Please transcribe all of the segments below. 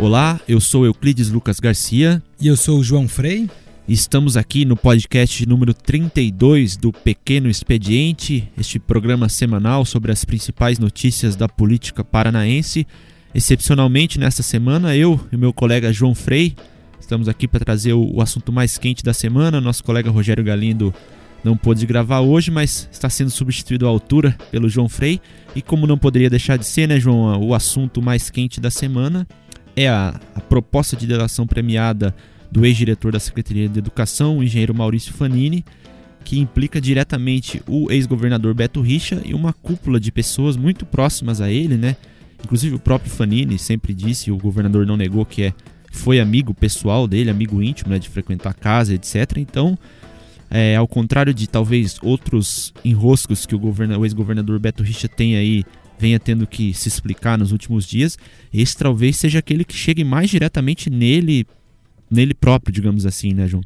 Olá, eu sou Euclides Lucas Garcia. E eu sou o João Frei. Estamos aqui no podcast número 32 do Pequeno Expediente, este programa semanal sobre as principais notícias da política paranaense. Excepcionalmente, nesta semana, eu e meu colega João Frei estamos aqui para trazer o, assunto mais quente da semana. Nosso colega Rogério Galindo não pôde gravar hoje, mas está sendo substituído à altura pelo João Frei. E como não poderia deixar de ser, né, João, o assunto mais quente da semana é a, a proposta de delação premiada do ex-diretor da Secretaria de Educação, o engenheiro Maurício Fanini, que implica diretamente o ex-governador Beto Richa e uma cúpula de pessoas muito próximas a ele, né? Inclusive o próprio Fanini sempre disse, o governador não negou que é foi amigo pessoal dele, amigo íntimo, né, de frequentar a casa, etc. Então, é, ao contrário de talvez outros enroscos que o, o ex-governador Beto Richa tem aí venha tendo que se explicar nos últimos dias, esse talvez seja aquele que chegue mais diretamente nele, nele próprio, digamos assim, né, João?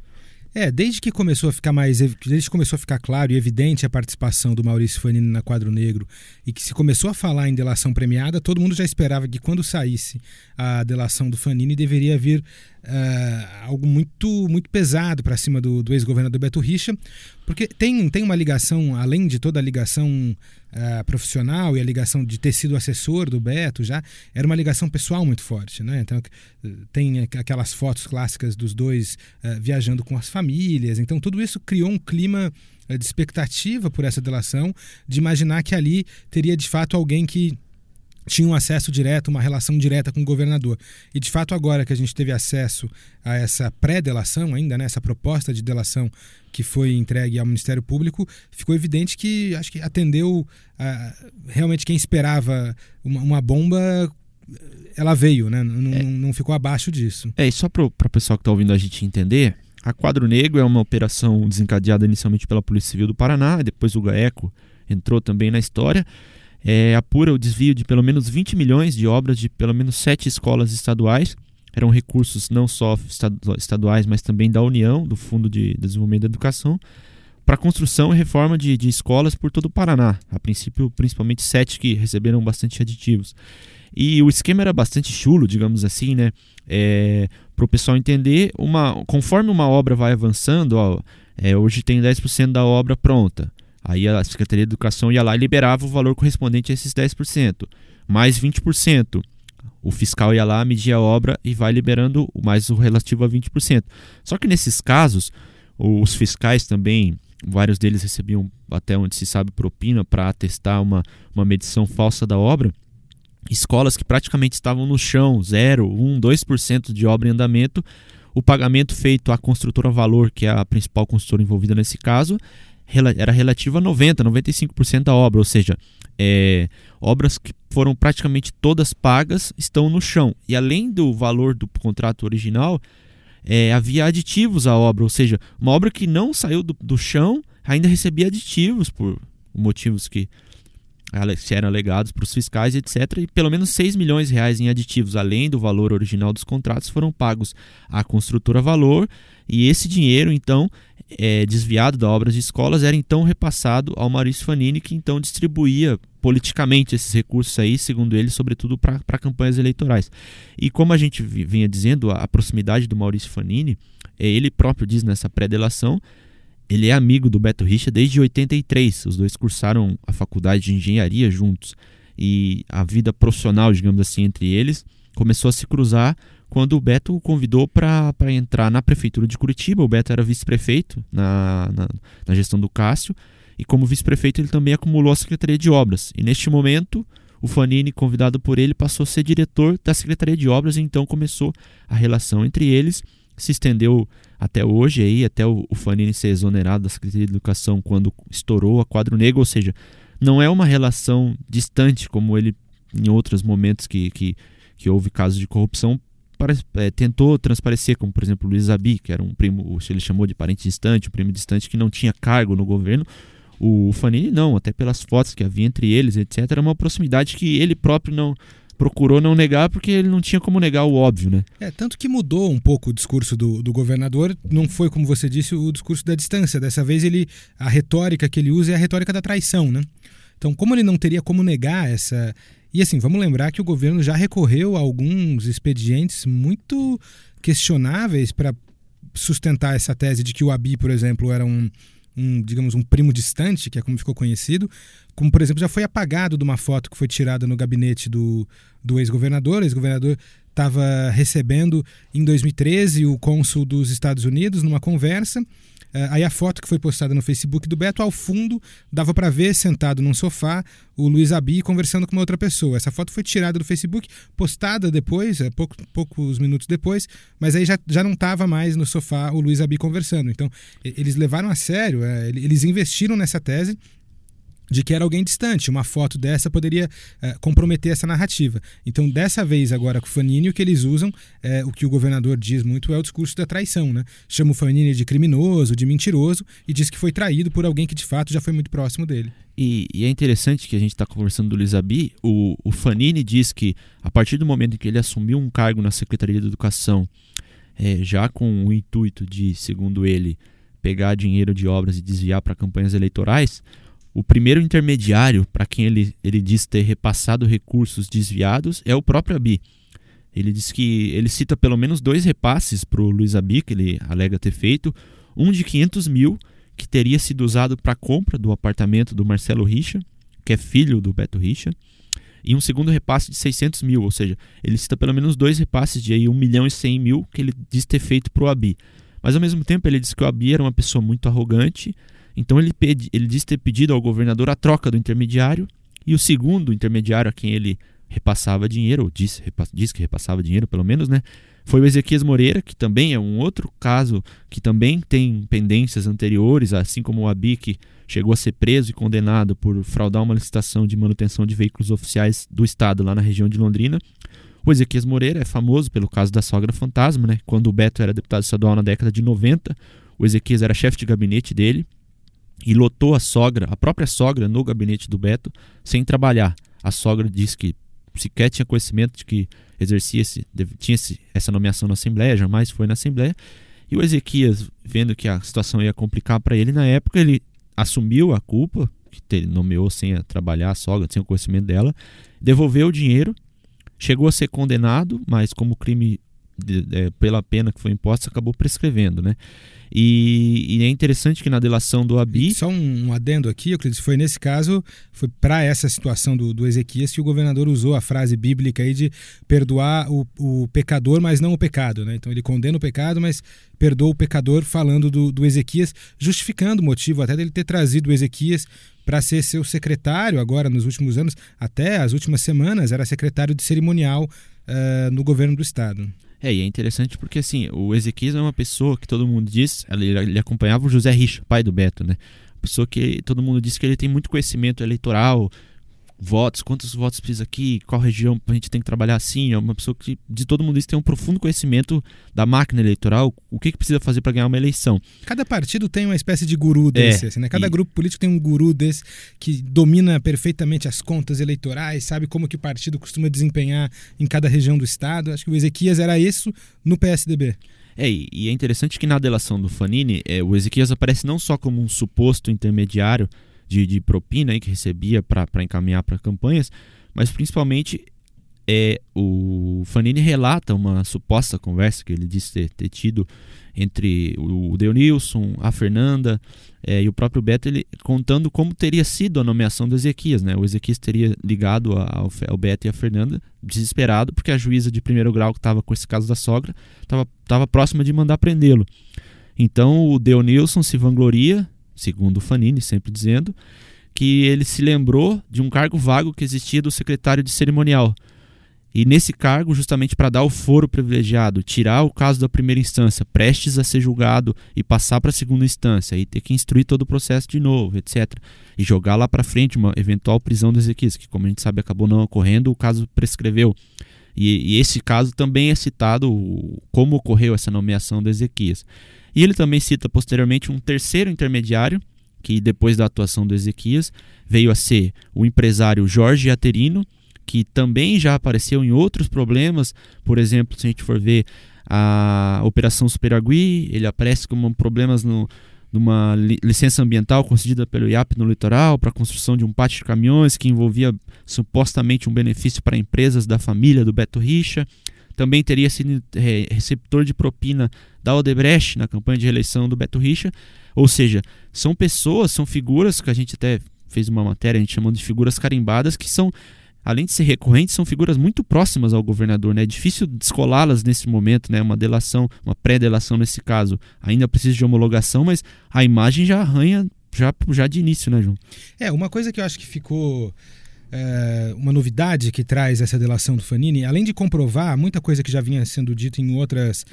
É, desde que começou a ficar mais, desde que começou a ficar claro e evidente a participação do Maurício Fanini na Quadro Negro e que se começou a falar em delação premiada, todo mundo já esperava que quando saísse a delação do Fanini deveria vir uh, algo muito muito pesado para cima do, do ex-governador Beto Richa, porque tem, tem uma ligação, além de toda a ligação uh, profissional e a ligação de ter sido assessor do Beto já, era uma ligação pessoal muito forte. Né? Então, tem aquelas fotos clássicas dos dois uh, viajando com as famílias. Então, tudo isso criou um clima de expectativa por essa delação, de imaginar que ali teria de fato alguém que tinha um acesso direto, uma relação direta com o governador. E de fato, agora que a gente teve acesso a essa pré-delação, ainda, né, essa proposta de delação que foi entregue ao Ministério Público, ficou evidente que acho que atendeu a, realmente quem esperava uma, uma bomba ela veio, né? Não, é. não ficou abaixo disso. É, e só para o pessoal que está ouvindo a gente entender, a Quadro Negro é uma operação desencadeada inicialmente pela Polícia Civil do Paraná, depois o GAECO entrou também na história é, apura o desvio de pelo menos 20 milhões de obras de pelo menos sete escolas estaduais. Eram recursos não só estaduais, mas também da União, do Fundo de Desenvolvimento da Educação, para construção e reforma de, de escolas por todo o Paraná. A princípio, principalmente sete que receberam bastante aditivos. E o esquema era bastante chulo, digamos assim, né? É, para o pessoal entender, uma, conforme uma obra vai avançando, ó, é, hoje tem 10% da obra pronta. Aí a Secretaria de Educação ia lá e liberava o valor correspondente a esses 10%, mais 20%. O fiscal ia lá, media a obra e vai liberando mais o relativo a 20%. Só que nesses casos, os fiscais também, vários deles recebiam, até onde se sabe, propina para atestar uma, uma medição falsa da obra. Escolas que praticamente estavam no chão, 0, 1, 2% de obra em andamento, o pagamento feito à construtora Valor, que é a principal construtora envolvida nesse caso, era relativa a 90%, 95% da obra, ou seja, é, obras que foram praticamente todas pagas estão no chão. E além do valor do contrato original, é, havia aditivos à obra, ou seja, uma obra que não saiu do, do chão ainda recebia aditivos por motivos que eram alegados para os fiscais, etc. E pelo menos 6 milhões de reais em aditivos, além do valor original dos contratos, foram pagos à construtora Valor. E esse dinheiro, então, é, desviado da obra de escolas, era então repassado ao Maurício Fanini, que então distribuía politicamente esses recursos aí, segundo ele, sobretudo para campanhas eleitorais. E como a gente vinha dizendo, a proximidade do Maurício Fanini, é, ele próprio diz nessa pré-delação, ele é amigo do Beto Richa desde 83. Os dois cursaram a faculdade de engenharia juntos. E a vida profissional, digamos assim, entre eles começou a se cruzar quando o Beto o convidou para entrar na prefeitura de Curitiba. O Beto era vice-prefeito na, na, na, gestão do Cássio. E como vice-prefeito, ele também acumulou a Secretaria de Obras. E neste momento, o Fanini, convidado por ele, passou a ser diretor da Secretaria de Obras. E então começou a relação entre eles se estendeu até hoje, aí, até o, o Fanini ser exonerado da Secretaria de Educação quando estourou a quadro negro, ou seja, não é uma relação distante como ele em outros momentos que, que, que houve casos de corrupção para, é, tentou transparecer, como por exemplo o Luiz Abi, que era um primo, ele chamou de parente distante, um primo distante que não tinha cargo no governo. O Fanini não, até pelas fotos que havia entre eles, etc. Era uma proximidade que ele próprio não, procurou não negar porque ele não tinha como negar o óbvio, né? É, tanto que mudou um pouco o discurso do, do governador, não foi, como você disse, o discurso da distância. Dessa vez ele a retórica que ele usa é a retórica da traição, né? Então, como ele não teria como negar essa, E assim, vamos lembrar que o governo já recorreu a alguns expedientes muito questionáveis para sustentar essa tese de que o Abi, por exemplo, era um, um, digamos, um primo distante, que é como ficou conhecido, como, por exemplo, já foi apagado de uma foto que foi tirada no gabinete do, do ex-governador. O ex-governador estava recebendo, em 2013, o cônsul dos Estados Unidos numa conversa aí a foto que foi postada no Facebook do Beto, ao fundo, dava para ver, sentado num sofá, o Luiz Abi conversando com uma outra pessoa. Essa foto foi tirada do Facebook, postada depois, é, pouco, poucos minutos depois, mas aí já, já não estava mais no sofá o Luiz Abi conversando. Então, eles levaram a sério, é, eles investiram nessa tese de que era alguém distante. Uma foto dessa poderia é, comprometer essa narrativa. Então, dessa vez, agora com o Fanini, o que eles usam, é, o que o governador diz muito, é o discurso da traição. Né? Chama o Fanini de criminoso, de mentiroso, e diz que foi traído por alguém que de fato já foi muito próximo dele. E, e é interessante que a gente está conversando do Lisabi, o, o Fanini diz que a partir do momento em que ele assumiu um cargo na Secretaria de Educação, é, já com o intuito de, segundo ele, pegar dinheiro de obras e desviar para campanhas eleitorais, o primeiro intermediário para quem ele, ele diz ter repassado recursos desviados é o próprio Abi. Ele diz que ele cita pelo menos dois repasses para o Luiz Abi, que ele alega ter feito. Um de 500 mil, que teria sido usado para a compra do apartamento do Marcelo Richa, que é filho do Beto Richa. E um segundo repasse de 600 mil, ou seja, ele cita pelo menos dois repasses de aí 1 milhão e 100 mil que ele diz ter feito para o Abi. Mas ao mesmo tempo ele diz que o Abi era uma pessoa muito arrogante então ele, pedi, ele diz ter pedido ao governador a troca do intermediário e o segundo intermediário a quem ele repassava dinheiro, ou disse, disse que repassava dinheiro pelo menos, né? Foi o Ezequias Moreira, que também é um outro caso que também tem pendências anteriores, assim como o Abi, que chegou a ser preso e condenado por fraudar uma licitação de manutenção de veículos oficiais do Estado lá na região de Londrina. O Ezequias Moreira é famoso pelo caso da sogra fantasma, né? Quando o Beto era deputado estadual na década de 90, o Ezequias era chefe de gabinete dele e lotou a sogra, a própria sogra, no gabinete do Beto, sem trabalhar. A sogra disse que sequer tinha conhecimento de que exercia esse, tinha esse, essa nomeação na Assembleia, jamais foi na Assembleia. E o Ezequias, vendo que a situação ia complicar para ele na época, ele assumiu a culpa, que nomeou sem trabalhar a sogra, sem o conhecimento dela, devolveu o dinheiro, chegou a ser condenado, mas como crime de, pela pena que foi imposta acabou prescrevendo, né? E, e, é interessante que na delação do Abi. Só um, adendo aqui, Euclides, foi nesse caso, foi para essa situação do, do Ezequias que o governador usou a frase bíblica aí de perdoar o, o pecador, mas não o pecado. Né? Então ele condena o pecado, mas perdoa o pecador, falando do, do Ezequias, justificando o motivo até dele ter trazido o Ezequias para ser seu secretário agora nos últimos anos, até as últimas semanas, era secretário de cerimonial uh, no governo do estado. É, e é interessante porque assim, o Ezequias é uma pessoa que todo mundo diz, ele, ele acompanhava o José Richa, pai do Beto, né? Pessoa que todo mundo diz que ele tem muito conhecimento eleitoral, votos, quantos votos precisa aqui, qual região a gente tem que trabalhar assim. É uma pessoa que, de todo mundo isso, tem um profundo conhecimento da máquina eleitoral, o que, que precisa fazer para ganhar uma eleição. Cada partido tem uma espécie de guru desse, é, assim, né? Cada e... grupo político tem um guru desse que domina perfeitamente as contas eleitorais, sabe como que o partido costuma desempenhar em cada região do estado. Acho que o Ezequias era isso no PSDB. É, e é interessante que na delação do Fanini, é, o Ezequias aparece não só como um suposto intermediário de, de propina aí, que recebia para encaminhar para campanhas, mas principalmente é, o Fanini relata uma suposta conversa que ele disse ter, ter tido entre o Deonilson, a Fernanda é, e o próprio Beto, ele contando como teria sido a nomeação do Ezequias. Né? O Ezequias teria ligado ao, ao Beto e a Fernanda, desesperado, porque a juíza de primeiro grau que estava com esse caso da sogra estava próxima de mandar prendê-lo. Então o Deonilson se vangloria segundo Fanini, sempre dizendo, que ele se lembrou de um cargo vago que existia do secretário de cerimonial. E nesse cargo, justamente para dar o foro privilegiado, tirar o caso da primeira instância, prestes a ser julgado e passar para a segunda instância, e ter que instruir todo o processo de novo, etc. E jogar lá para frente uma eventual prisão do Ezequias, que, como a gente sabe, acabou não ocorrendo, o caso prescreveu. E, e esse caso também é citado como ocorreu essa nomeação do Ezequias. E ele também cita posteriormente um terceiro intermediário, que depois da atuação do Ezequias veio a ser o empresário Jorge Aterino, que também já apareceu em outros problemas. Por exemplo, se a gente for ver a Operação Superagui, ele aparece como problemas no, de uma licença ambiental concedida pelo IAP no litoral para a construção de um pátio de caminhões que envolvia supostamente um benefício para empresas da família do Beto Richa. Também teria sido receptor de propina da Odebrecht na campanha de reeleição do Beto Richa. Ou seja, são pessoas, são figuras que a gente até fez uma matéria, a gente chamando de figuras carimbadas, que são além de ser recorrentes, são figuras muito próximas ao governador. Né? É difícil descolá-las nesse momento, né? uma delação, uma pré-delação nesse caso. Ainda precisa de homologação, mas a imagem já arranha já, já de início, né, João? É, uma coisa que eu acho que ficou. É, uma novidade que traz essa delação do Fanini, além de comprovar muita coisa que já vinha sendo dito em outras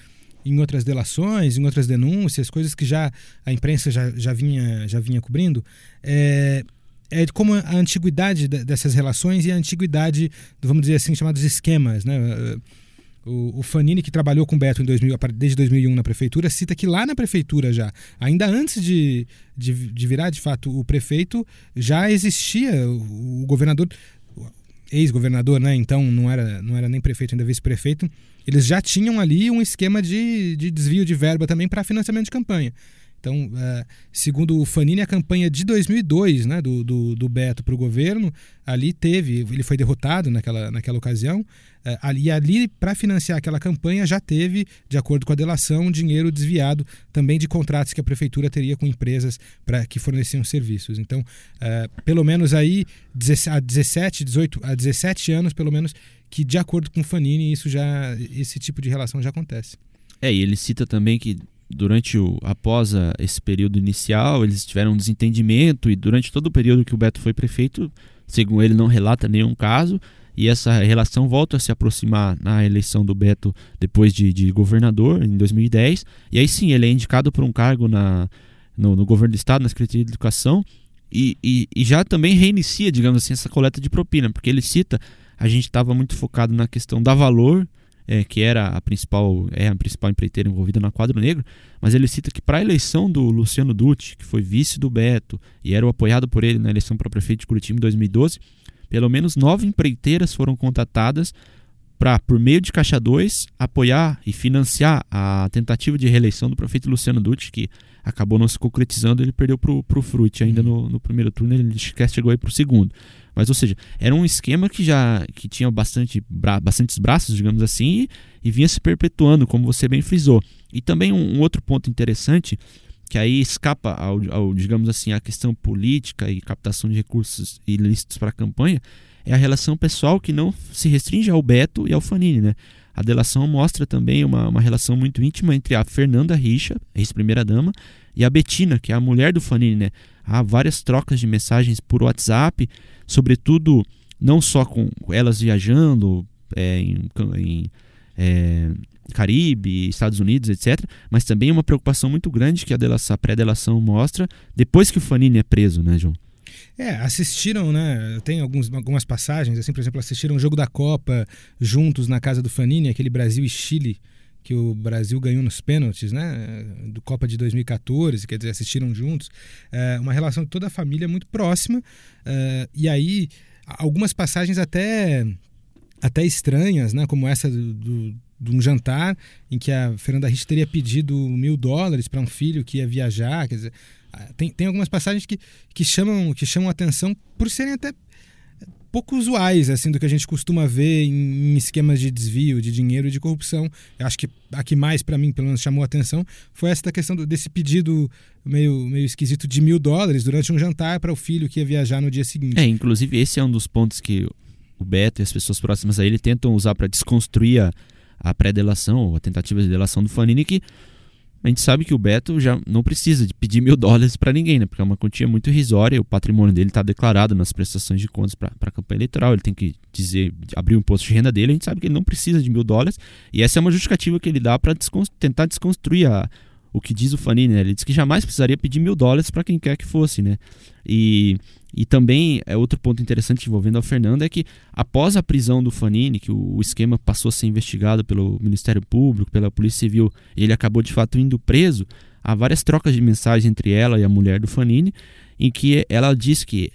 em outras delações, em outras denúncias, coisas que já a imprensa já, já, vinha, já vinha cobrindo, é, é como a antiguidade dessas relações e a antiguidade, vamos dizer assim, chamados esquemas. Né? O, o Fanini, que trabalhou com o Beto em 2000, desde 2001 na prefeitura, cita que lá na prefeitura já, ainda antes de, de, de virar de fato o prefeito, já existia o, o governador, ex-governador, né? então não era, não era nem prefeito, ainda vice-prefeito, eles já tinham ali um esquema de, de desvio de verba também para financiamento de campanha. Então, uh, segundo o Fanini, a campanha de 2002 né, do, do, do Beto para o governo, ali teve, ele foi derrotado naquela, naquela ocasião, uh, ali, ali para financiar aquela campanha já teve, de acordo com a delação, dinheiro desviado também de contratos que a prefeitura teria com empresas para que forneciam serviços. Então, uh, pelo menos aí, há 17, 18, há 17 anos, pelo menos, que de acordo com o Fanini, isso já, esse tipo de relação já acontece. É, e ele cita também que durante o após a, esse período inicial eles tiveram um desentendimento e durante todo o período que o Beto foi prefeito segundo ele não relata nenhum caso e essa relação volta a se aproximar na eleição do Beto depois de, de governador em 2010 e aí sim ele é indicado por um cargo na no, no governo do estado na secretaria de educação e, e, e já também reinicia digamos assim essa coleta de propina porque ele cita a gente estava muito focado na questão da valor é, que era a principal é a principal empreiteira envolvida na quadro negro, mas ele cita que para a eleição do Luciano Dutti, que foi vice do Beto e era o apoiado por ele na eleição para prefeito de Curitiba em 2012, pelo menos nove empreiteiras foram contatadas para, por meio de Caixa 2, apoiar e financiar a tentativa de reeleição do prefeito Luciano Dutti, que acabou não se concretizando, ele perdeu para o Fruit ainda no, no, primeiro turno, ele chegou aí para o segundo. Mas, ou seja, era um esquema que já que tinha bastante, bra, bastantes braços, digamos assim, e, e, vinha se perpetuando, como você bem frisou. E também um, um outro ponto interessante, que aí escapa ao, ao, digamos assim, à questão política e captação de recursos ilícitos para a campanha, é a relação pessoal que não se restringe ao Beto e ao Fanini, né? A delação mostra também uma, uma relação muito íntima entre a Fernanda Richa, ex-primeira-dama, e a Betina, que é a mulher do Fanini. Né? Há várias trocas de mensagens por WhatsApp, sobretudo não só com elas viajando é, em, em é, Caribe, Estados Unidos, etc., mas também uma preocupação muito grande que a, a pré-delação mostra depois que o Fanini é preso, né, João? É, assistiram, né? Tem alguns, algumas passagens, assim, por exemplo, assistiram o jogo da Copa juntos na casa do Fanini, aquele Brasil e Chile que o Brasil ganhou nos pênaltis, né? Do Copa de 2014, quer dizer, assistiram juntos. É uma relação de toda a família muito próxima. É, e aí, algumas passagens até, até estranhas, né? Como essa do, do de um jantar em que a Fernanda Rich teria pedido mil dólares para um filho que ia viajar. Quer dizer, tem, tem algumas passagens que, que, chamam, que chamam atenção por serem até pouco usuais assim do que a gente costuma ver em, em esquemas de desvio de dinheiro e de corrupção. Eu acho que a que mais para mim pelo menos chamou atenção foi essa questão do, desse pedido meio, meio esquisito de mil dólares durante um jantar para o filho que ia viajar no dia seguinte. É, inclusive esse é um dos pontos que o Beto e as pessoas próximas a ele tentam usar para desconstruir a, a pré-delação ou a tentativa de delação do Fanini que a gente sabe que o Beto já não precisa de pedir mil dólares para ninguém, né? Porque é uma quantia muito irrisória, o patrimônio dele está declarado nas prestações de contas para a campanha eleitoral, ele tem que dizer, abrir o imposto de renda dele, a gente sabe que ele não precisa de mil dólares, e essa é uma justificativa que ele dá para tentar desconstruir a, o que diz o Fanini, né? Ele diz que jamais precisaria pedir mil dólares para quem quer que fosse, né? E e também é outro ponto interessante envolvendo a Fernanda é que após a prisão do Fanini, que o, o esquema passou a ser investigado pelo Ministério Público, pela Polícia Civil, e ele acabou de fato indo preso, há várias trocas de mensagens entre ela e a mulher do Fanini, em que ela diz que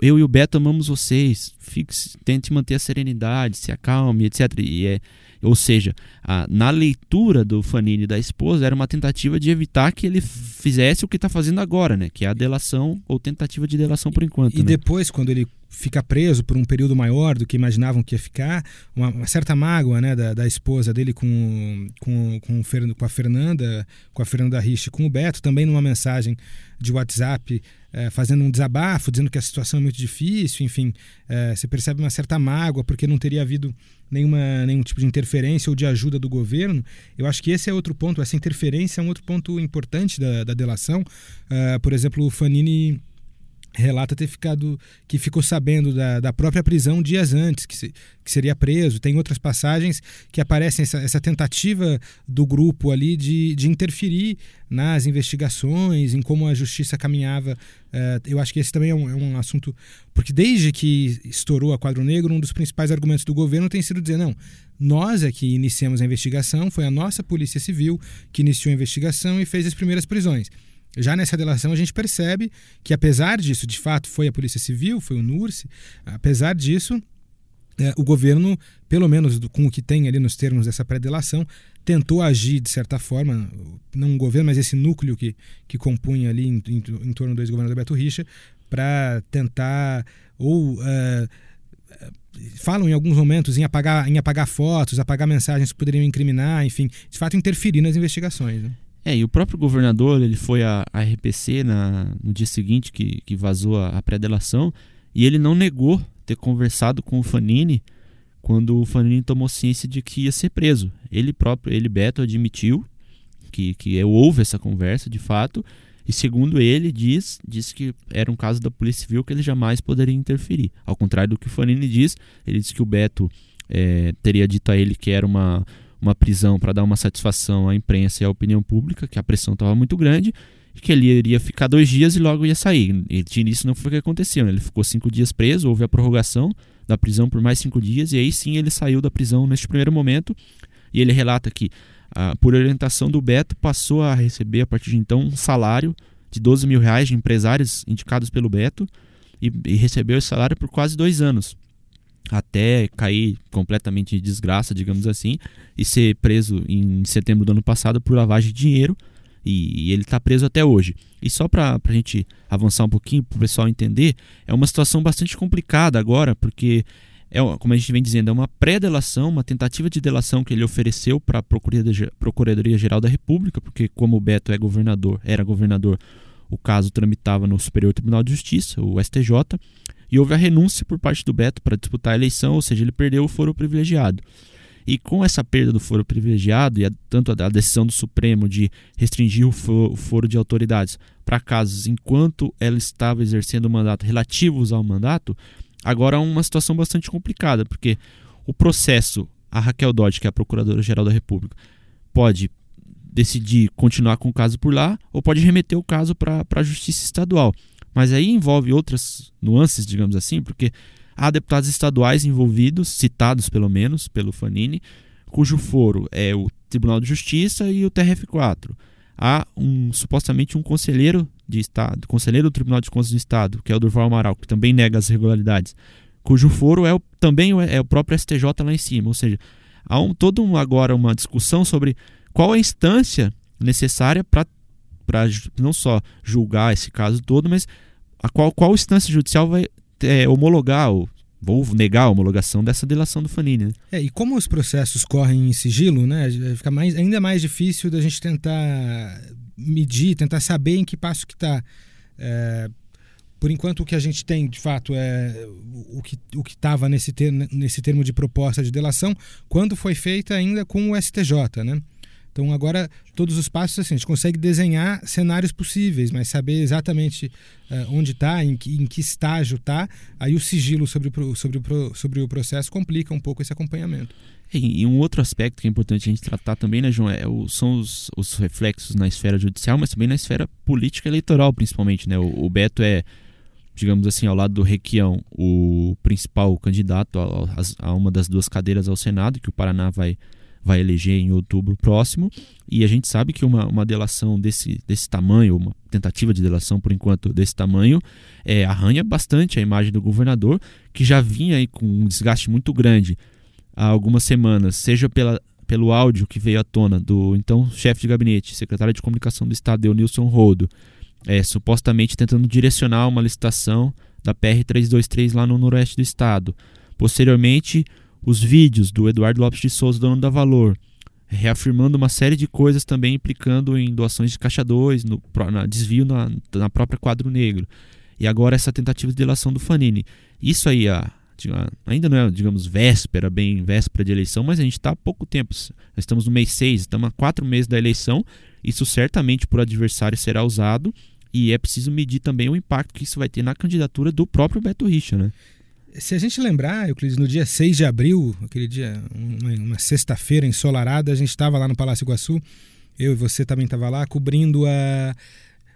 eu e o Beto amamos vocês, fique, tente manter a serenidade, se acalme, etc. E é, ou seja, a, na leitura do Fanini da esposa era uma tentativa de evitar que ele fizesse o que está fazendo agora, né? Que é a delação ou tentativa de delação por enquanto. E né? depois, quando ele fica preso por um período maior do que imaginavam que ia ficar, uma, uma certa mágoa né, da, da, esposa dele com, com, com, com, a Fernanda, com a Fernanda Rich, com o Beto, também numa mensagem de WhatsApp é, fazendo um desabafo, dizendo que a situação é muito difícil, enfim, é, você percebe uma certa mágoa porque não teria havido nenhuma, nenhum tipo de interferência ou de ajuda do governo. Eu acho que esse é outro ponto, essa interferência é um outro ponto importante da, da delação. Uh, por exemplo, o Fanini relata ter ficado que ficou sabendo da, da própria prisão dias antes que, se, que seria preso. Tem outras passagens que aparecem essa, essa tentativa do grupo ali de, de interferir nas investigações em como a justiça caminhava. Uh, eu acho que esse também é um, é um, assunto porque desde que estourou a quadro negro um dos principais argumentos do governo tem sido dizer não nós é que iniciamos a investigação foi a nossa polícia civil que iniciou a investigação e fez as primeiras prisões já nessa delação a gente percebe que apesar disso, de fato foi a Polícia Civil, foi o NURSE, apesar disso, é, o governo, pelo menos com o que tem ali nos termos dessa pré-delação, tentou agir de certa forma, não o governo, mas esse núcleo que, que compunha ali em, em, em torno do ex-governador Beto Richa, para tentar ou uh, falam em alguns momentos em apagar, em apagar fotos, apagar mensagens que poderiam incriminar, enfim, de fato interferir nas investigações. Né? É, e o próprio governador, ele foi à, RPC na, no dia seguinte que, que vazou a, a pré-delação e ele não negou ter conversado com o Fanini quando o Fanini tomou ciência de que ia ser preso. Ele próprio, ele Beto admitiu que, que houve essa conversa de fato e segundo ele diz, diz que era um caso da Polícia Civil que ele jamais poderia interferir. Ao contrário do que o Fanini diz, ele disse que o Beto é, teria dito a ele que era uma uma prisão para dar uma satisfação à imprensa e à opinião pública, que a pressão estava muito grande, e que ele iria ficar dois dias e logo ia sair. E isso não foi o que aconteceu, né? ele ficou cinco dias preso, houve a prorrogação da prisão por mais cinco dias, e aí sim ele saiu da prisão neste primeiro momento, e ele relata que, ah, por orientação do Beto, passou a receber a partir de então um salário de 12 mil reais de empresários indicados pelo Beto, e, e recebeu esse salário por quase dois anos até cair completamente em desgraça, digamos assim, e ser preso em setembro do ano passado por lavagem de dinheiro. E, e ele está preso até hoje. E só para a gente avançar um pouquinho, para o pessoal entender, é uma situação bastante complicada agora, porque, é, como a gente vem dizendo, é uma pré-delação, uma tentativa de delação que ele ofereceu para a Procuradoria-Geral da República, porque, como o Beto é governador, era governador, o caso tramitava no Superior Tribunal de Justiça, o STJ e houve a renúncia por parte do Beto para disputar a eleição, ou seja, ele perdeu o foro privilegiado. E com essa perda do foro privilegiado e a, tanto a, a, decisão do Supremo de restringir o foro, o foro de autoridades para casos enquanto ela estava exercendo o mandato relativos ao mandato, agora é uma situação bastante complicada, porque o processo, a Raquel Dodge, que é a Procuradora-Geral da República, pode decidir continuar com o caso por lá ou pode remeter o caso para a Justiça Estadual. Mas aí envolve outras nuances, digamos assim, porque há deputados estaduais envolvidos, citados pelo menos pelo Fanini, cujo foro é o Tribunal de Justiça e o TRF4. Há um supostamente um conselheiro de Estado, conselheiro do Tribunal de Contas do Estado, que é o Durval Amaral, que também nega as irregularidades, cujo foro é o, também é o próprio STJ lá em cima. Ou seja, há um, todo um, agora uma discussão sobre qual a instância necessária para para não só julgar esse caso todo, mas a qual, qual instância judicial vai é, homologar ou vou negar a homologação dessa delação do Fanini. Né? É, e como os processos correm em sigilo, né, fica mais, ainda mais difícil da gente tentar medir, tentar saber em que passo que está. É, por enquanto, o que a gente tem, de fato, é o que o estava nesse, ter, nesse termo de proposta de delação, quando foi feita ainda com o STJ, né? Então agora todos os passos assim, a gente consegue desenhar cenários possíveis, mas saber exatamente uh, onde está, em, em, que estágio está, aí o sigilo sobre o, sobre, o, sobre o processo complica um pouco esse acompanhamento. E, um outro aspecto que é importante a gente tratar também, né, João, é o, são os, os, reflexos na esfera judicial, mas também na esfera política eleitoral, principalmente. Né? O, o Beto é, digamos assim, ao lado do Requião, o principal candidato a, a, a uma das duas cadeiras ao Senado, que o Paraná vai vai eleger em outubro próximo. E a gente sabe que uma, uma delação desse, desse tamanho, uma tentativa de delação por enquanto desse tamanho, é, arranha bastante a imagem do governador, que já vinha aí com um desgaste muito grande há algumas semanas, seja pela, pelo áudio que veio à tona do então chefe de gabinete, secretário de comunicação do estado, Eunilson Rodo, é, supostamente tentando direcionar uma licitação da PR-323 lá no noroeste do estado. Posteriormente, os vídeos do Eduardo Lopes de Souza, dono da Valor, reafirmando uma série de coisas também implicando em doações de caixa 2, no desvio na, na própria quadro negro. E agora essa tentativa de delação do Fanini. Isso aí, a, ainda não é, digamos, véspera, bem véspera de eleição, mas a gente está há pouco tempo. Nós estamos no mês 6, estamos há quatro meses da eleição. Isso certamente por adversário será usado e é preciso medir também o impacto que isso vai ter na candidatura do próprio Beto Richa, né? Se a gente lembrar, Euclides, no dia 6 de abril, aquele dia, uma, sexta-feira ensolarada, a gente estava lá no Palácio Iguaçu, eu e você também estava lá, cobrindo a,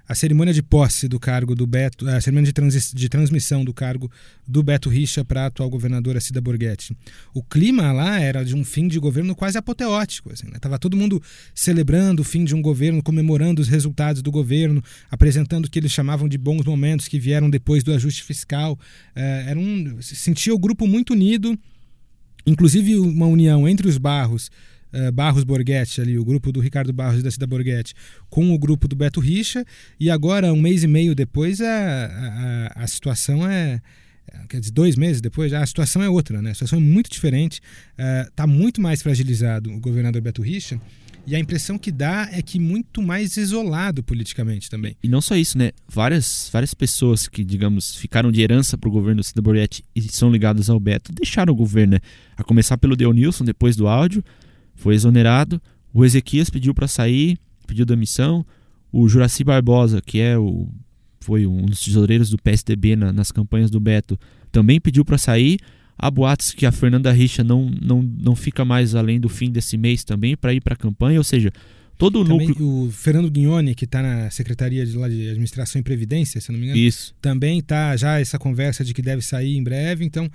a cerimônia de posse do cargo do Beto, a cerimônia de, de transmissão do cargo do Beto Richa para a atual governadora Cida Borghetti. O clima lá era de um fim de governo quase apoteótico. Assim, né? Tava todo mundo celebrando o fim de um governo, comemorando os resultados do governo, apresentando o que eles chamavam de bons momentos que vieram depois do ajuste fiscal. É, era um, sentia o grupo muito unido, inclusive uma união entre os barros uh, Barros Borghetti, ali, o grupo do Ricardo Barros e da Cida Borghetti, com o grupo do Beto Richa, e agora, um mês e meio depois, a, a, a situação é. Quer dizer, dois meses depois, a situação é outra, né? A situação é muito diferente. Está uh, muito mais fragilizado o governador Beto Richa. E a impressão que dá é que muito mais isolado politicamente também. E não só isso, né? Várias, várias pessoas que, digamos, ficaram de herança para o governo Cida Borghetti e são ligadas ao Beto, deixaram o governo, né? A começar pelo Deonilson, depois do áudio, foi exonerado. O Ezequias pediu para sair, pediu demissão. O Juraci Barbosa, que é o foi um dos tesoureiros do PSDB na, nas campanhas do Beto, também pediu para sair. Há boatos que a Fernanda Richa não, não, não fica mais além do fim desse mês também para ir para a campanha, ou seja, todo o também núcleo. O Fernando Guignoni, que está na Secretaria de, lá de Administração e Previdência, se não me engano, Isso. também está já essa conversa de que deve sair em breve. Então,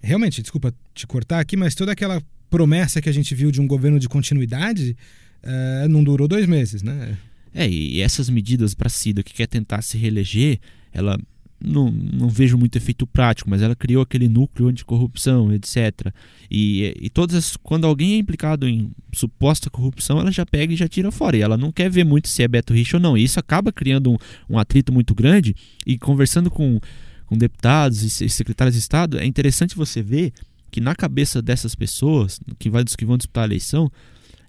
realmente, desculpa te cortar aqui, mas toda aquela promessa que a gente viu de um governo de continuidade uh, não durou dois meses, né? É, e essas medidas para Cida que quer tentar se reeleger, ela não, não vejo muito efeito prático, mas ela criou aquele núcleo anticorrupção, etc. E, e todas as, quando alguém é implicado em suposta corrupção, ela já pega e já tira fora. E ela não quer ver muito se é Beto Rich ou não. E isso acaba criando um, um atrito muito grande. E conversando com, com deputados e secretários de Estado, é interessante você ver que na cabeça dessas pessoas, que, vai, que vão disputar a eleição,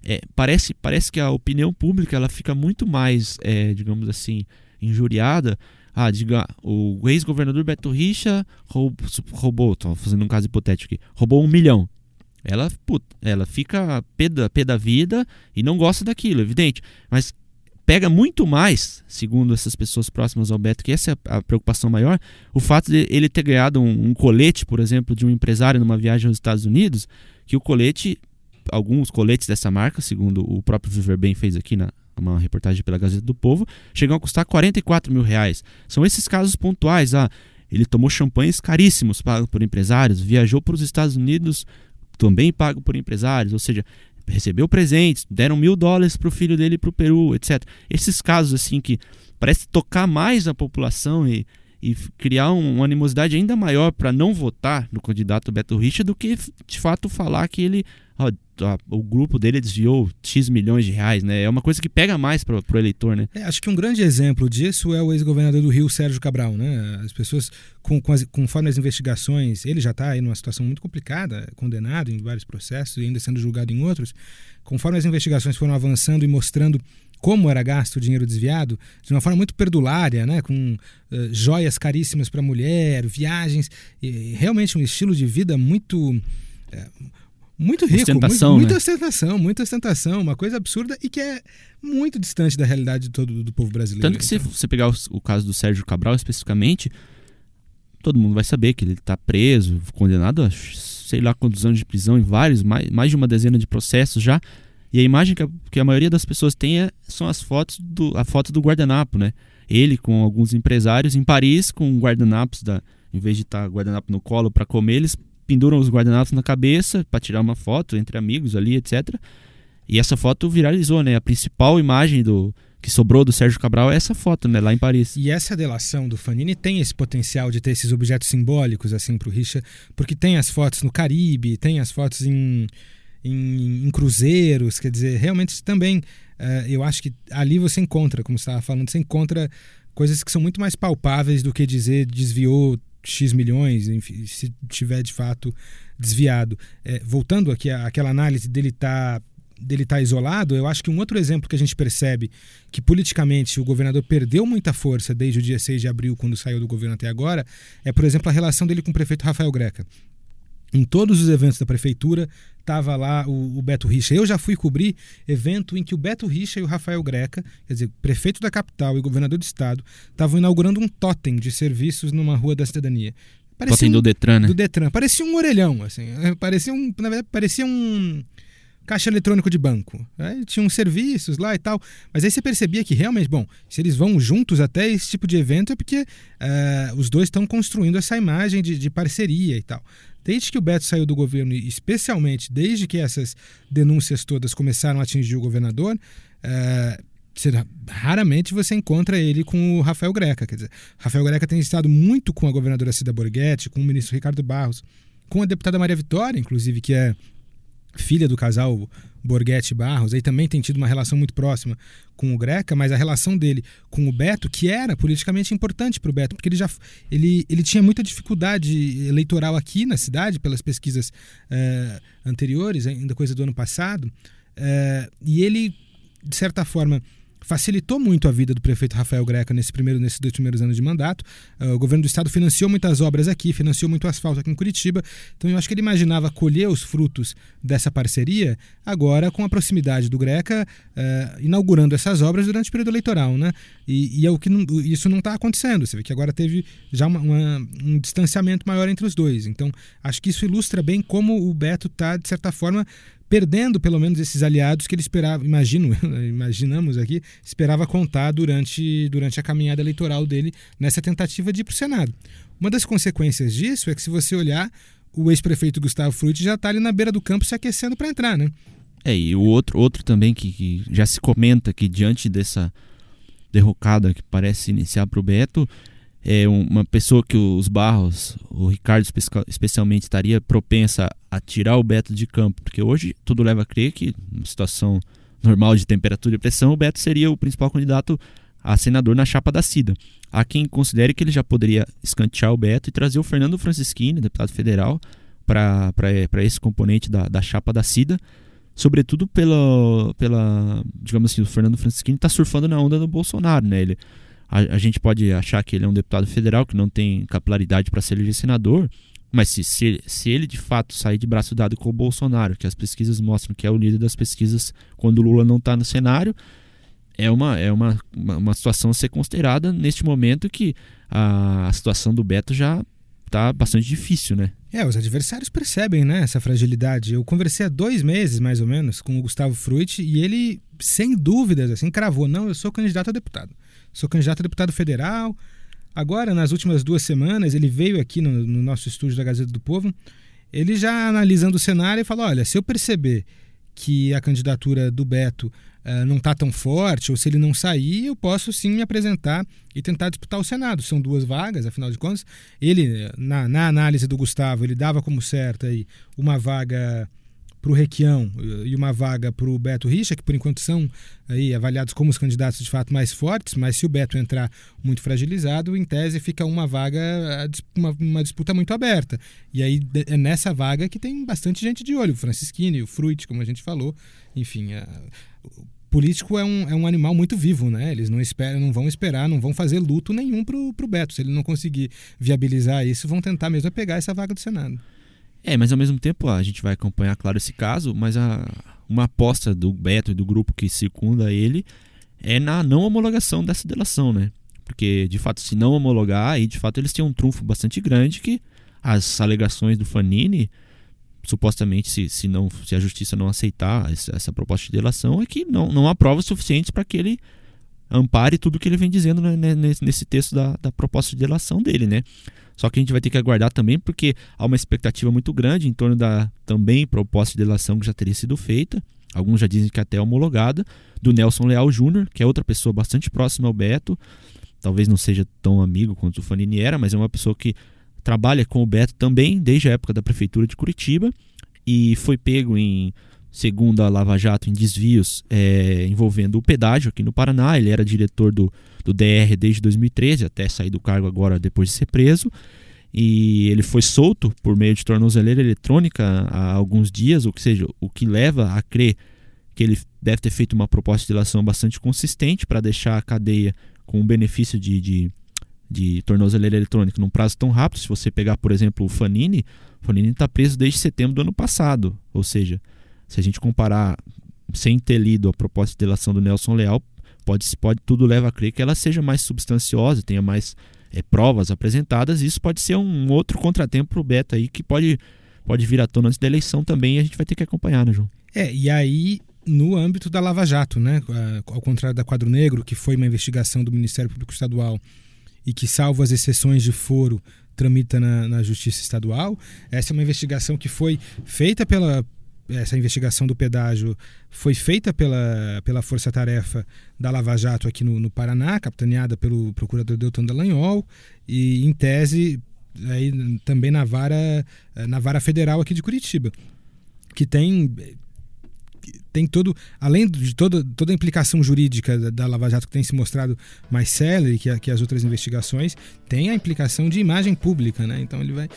é, parece, parece que a opinião pública ela fica muito mais, é, digamos assim, injuriada. Ah, diga, o ex-governador Beto Richa roubou, roubou, tô fazendo um caso hipotético aqui, roubou um milhão. Ela, puta, ela fica pé da, pé da vida e não gosta daquilo, evidente. Mas pega muito mais, segundo essas pessoas próximas ao Beto, que essa é a preocupação maior, o fato de ele ter ganhado um, um, colete, por exemplo, de um empresário numa viagem aos Estados Unidos, que o colete, alguns coletes dessa marca, segundo o próprio Viver Bem fez aqui na uma reportagem pela Gazeta do Povo, chegam a custar 44 mil reais. São esses casos pontuais. Ah, ele tomou champanhes caríssimos pagos por empresários, viajou para os Estados Unidos também pago por empresários, ou seja, recebeu presentes, deram mil dólares para o filho dele para o Peru, etc. Esses casos assim que parece tocar mais a população e, e criar um, uma animosidade ainda maior para não votar no candidato Beto Richa do que de fato falar que ele ó, o grupo dele desviou X milhões de reais, né? É uma coisa que pega mais para o eleitor, né? É, acho que um grande exemplo disso é o ex-governador do Rio, Sérgio Cabral, né? As pessoas, com, com as, conforme as investigações, ele já está aí numa situação muito complicada, condenado em vários processos e ainda sendo julgado em outros. Conforme as investigações foram avançando e mostrando como era gasto o dinheiro desviado, de uma forma muito perdulária, né? com uh, joias caríssimas para mulher, viagens, e, realmente um estilo de vida muito. Uh, muito rico, ostentação, muito, muita né? ostentação, muita ostentação, uma coisa absurda e que é muito distante da realidade de todo do povo brasileiro. Tanto que então. se você pegar o, o, caso do Sérgio Cabral especificamente, todo mundo vai saber que ele está preso, condenado a sei lá quantos anos de prisão em vários, mais, mais de uma dezena de processos já. E a imagem que a, que a maioria das pessoas tem é, são as fotos do a foto do guardanapo, né? Ele com alguns empresários em Paris com guardanapos da em vez de estar tá guardanapo no colo para comer, eles penduram os guardanapos na cabeça para tirar uma foto entre amigos ali, etc. E essa foto viralizou, né? A principal imagem do que sobrou do Sérgio Cabral é essa foto, né, lá em Paris. E essa delação do Fanini tem esse potencial de ter esses objetos simbólicos assim para o Richa, porque tem as fotos no Caribe, tem as fotos em, em, em cruzeiros, quer dizer, realmente também uh, eu acho que ali você encontra, como você estava falando, você encontra coisas que são muito mais palpáveis do que dizer desviou X milhões, enfim, se tiver de fato desviado. É, voltando aqui àquela análise dele estar tá dele tá isolado, eu acho que um outro exemplo que a gente percebe que politicamente o governador perdeu muita força desde o dia 6 de abril, quando saiu do governo até agora, é, por exemplo, a relação dele com o prefeito Rafael Greca. Em todos os eventos da prefeitura estava lá o, o, Beto Richa. Eu já fui cobrir evento em que o Beto Richa e o Rafael Greca, quer dizer, prefeito da capital e governador do estado, estavam inaugurando um totem de serviços numa rua da cidadania. Parecia totem um, do Detran, né? Do Detran. Parecia um orelhão, assim. Parecia um, na verdade, parecia um caixa eletrônico de banco. Aí tinha uns serviços lá e tal. Mas aí você percebia que realmente, bom, se eles vão juntos até esse tipo de evento é porque uh, os dois estão construindo essa imagem de, de, parceria e tal. Desde que o Beto saiu do governo, especialmente desde que essas denúncias todas começaram a atingir o governador, uh, você, raramente você encontra ele com o Rafael Greca. Quer dizer, Rafael Greca tem estado muito com a governadora Cida Borghetti, com o ministro Ricardo Barros, com a deputada Maria Vitória, inclusive, que é filha do casal Borghetti Barros, aí também tem tido uma relação muito próxima com o Greca, mas a relação dele com o Beto, que era politicamente importante para o Beto, porque ele já ele, ele tinha muita dificuldade eleitoral aqui na cidade, pelas pesquisas uh, anteriores, ainda coisa do ano passado, uh, e ele, de certa forma, facilitou muito a vida do prefeito Rafael Greca nesse primeiro, nesses dois primeiros anos de mandato. Uh, o governo do estado financiou muitas obras aqui, financiou muito asfalto aqui em Curitiba. Então eu acho que ele imaginava colher os frutos dessa parceria agora com a proximidade do Greca uh, inaugurando essas obras durante o período eleitoral, né? E, e é o que não, isso não está acontecendo. Você vê que agora teve já uma, uma, um distanciamento maior entre os dois. Então acho que isso ilustra bem como o Beto está de certa forma perdendo pelo menos esses aliados que ele esperava, imagino, imaginamos aqui, esperava contar durante, durante a caminhada eleitoral dele nessa tentativa de ir para o Senado. Uma das consequências disso é que se você olhar, o ex-prefeito Gustavo Frutti já está ali na beira do campo se aquecendo para entrar, né? É, e o outro, outro também que, que já se comenta que diante dessa derrocada que parece iniciar para o Beto, é uma pessoa que os Barros, o Ricardo especialmente, estaria propensa a tirar o Beto de campo, porque hoje tudo leva a crer que, numa situação normal de temperatura e pressão, o Beto seria o principal candidato a senador na chapa da Cida. Há quem considere que ele já poderia escantear o Beto e trazer o Fernando Francischini, deputado federal, para esse componente da, da chapa da Cida, sobretudo pela, pela digamos assim, o Fernando Francischini está surfando na onda do Bolsonaro, né? Ele, a, a, gente pode achar que ele é um deputado federal que não tem capilaridade para ser eleger senador, mas se, se, se, ele de fato sair de braço dado com o Bolsonaro, que as pesquisas mostram que é o líder das pesquisas quando o Lula não está no cenário, é uma, é uma, uma, uma, situação a ser considerada neste momento que a, a situação do Beto já está bastante difícil, né? É, os adversários percebem né, essa fragilidade. Eu conversei há dois meses, mais ou menos, com o Gustavo Frutti e ele, sem dúvidas, assim, cravou: não, eu sou candidato a deputado sou candidato a deputado federal. Agora, nas últimas duas semanas, ele veio aqui no, no nosso estúdio da Gazeta do Povo, ele já analisando o cenário e falou: olha, se eu perceber que a candidatura do Beto uh, não está tão forte, ou se ele não sair, eu posso sim me apresentar e tentar disputar o Senado. São duas vagas, afinal de contas. Ele, na, na análise do Gustavo, ele dava como certa aí uma vaga para o Requião e uma vaga para o Beto Richa, que por enquanto são aí avaliados como os candidatos de fato mais fortes, mas se o Beto entrar muito fragilizado, em tese fica uma vaga, uma, uma disputa muito aberta. E aí é nessa vaga que tem bastante gente de olho, o Francisquini, o Fruit, como a gente falou, enfim. A, político é um, é um animal muito vivo, né? Eles não esperam, não vão esperar, não vão fazer luto nenhum pro, pro Beto. Se ele não conseguir viabilizar isso, vão tentar mesmo pegar essa vaga do Senado. É, mas ao mesmo tempo a gente vai acompanhar, claro, esse caso, mas a, uma aposta do Beto e do grupo que circunda ele é na não homologação dessa delação, né? Porque, de fato, se não homologar, aí de fato eles têm um trunfo bastante grande que as alegações do Fanini, supostamente, se, se, não, se a justiça não aceitar essa, essa proposta de delação, é que não, não há provas suficientes para que ele ampare tudo que ele vem dizendo né, nesse texto da, da proposta de delação dele, né? Só que a gente vai ter que aguardar também, porque há uma expectativa muito grande em torno da também proposta de delação que já teria sido feita. Alguns já dizem que até homologada, do Nelson Leal Júnior, que é outra pessoa bastante próxima ao Beto. Talvez não seja tão amigo quanto o Fanini era, mas é uma pessoa que trabalha com o Beto também desde a época da prefeitura de Curitiba e foi pego em segundo a Lava Jato, em desvios é, envolvendo o pedágio aqui no Paraná. Ele era diretor do, do DR desde 2013, até sair do cargo agora depois de ser preso. E ele foi solto por meio de tornozeleira eletrônica há alguns dias, ou seja, o que leva a crer que ele deve ter feito uma proposta de delação bastante consistente para deixar a cadeia com o benefício de, de, de tornozeleira eletrônica num prazo tão rápido. Se você pegar, por exemplo, o Fanini, o Fanini está preso desde setembro do ano passado, ou seja, se a gente comparar sem ter lido a proposta de delação do Nelson Leal, pode, pode tudo leva a crer que ela seja mais substanciosa, tenha mais é, provas apresentadas. E isso pode ser um outro contratempo para o Beto aí que pode, pode vir à tona antes da eleição também. E a gente vai ter que acompanhar, né, João? É, e aí no âmbito da Lava Jato, né? Ao contrário da Quadro Negro, que foi uma investigação do Ministério Público Estadual e que, salvo as exceções de foro, tramita na, na Justiça Estadual. Essa é uma investigação que foi feita pela, essa investigação do pedágio foi feita pela, pela Força Tarefa da Lava Jato aqui no, no Paraná, capitaneada pelo procurador Deltan Dallagnol, e em tese aí, também na vara, na vara federal aqui de Curitiba, que tem tem todo, além de toda, toda a implicação jurídica da, da Lava Jato que tem se mostrado mais célere que, que as outras investigações, tem a implicação de imagem pública, né? Então ele vai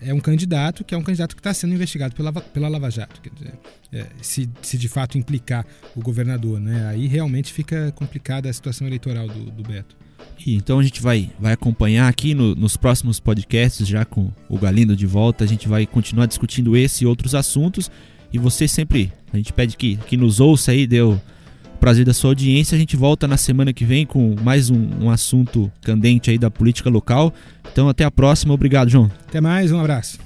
é um candidato que é um candidato que está sendo investigado pela, pela Lava Jato, dizer, é, se, se de fato implicar o governador, né? Aí realmente fica complicada a situação eleitoral do, do Beto. E então a gente vai, vai acompanhar aqui no, nos próximos podcasts, já com o Galindo de volta, a gente vai continuar discutindo esse e outros assuntos. E você sempre, a gente pede que, que nos ouça aí, deu prazer da sua audiência. A gente volta na semana que vem com mais um, um assunto candente aí da política local. Então até a próxima. Obrigado, João. Até mais, um abraço.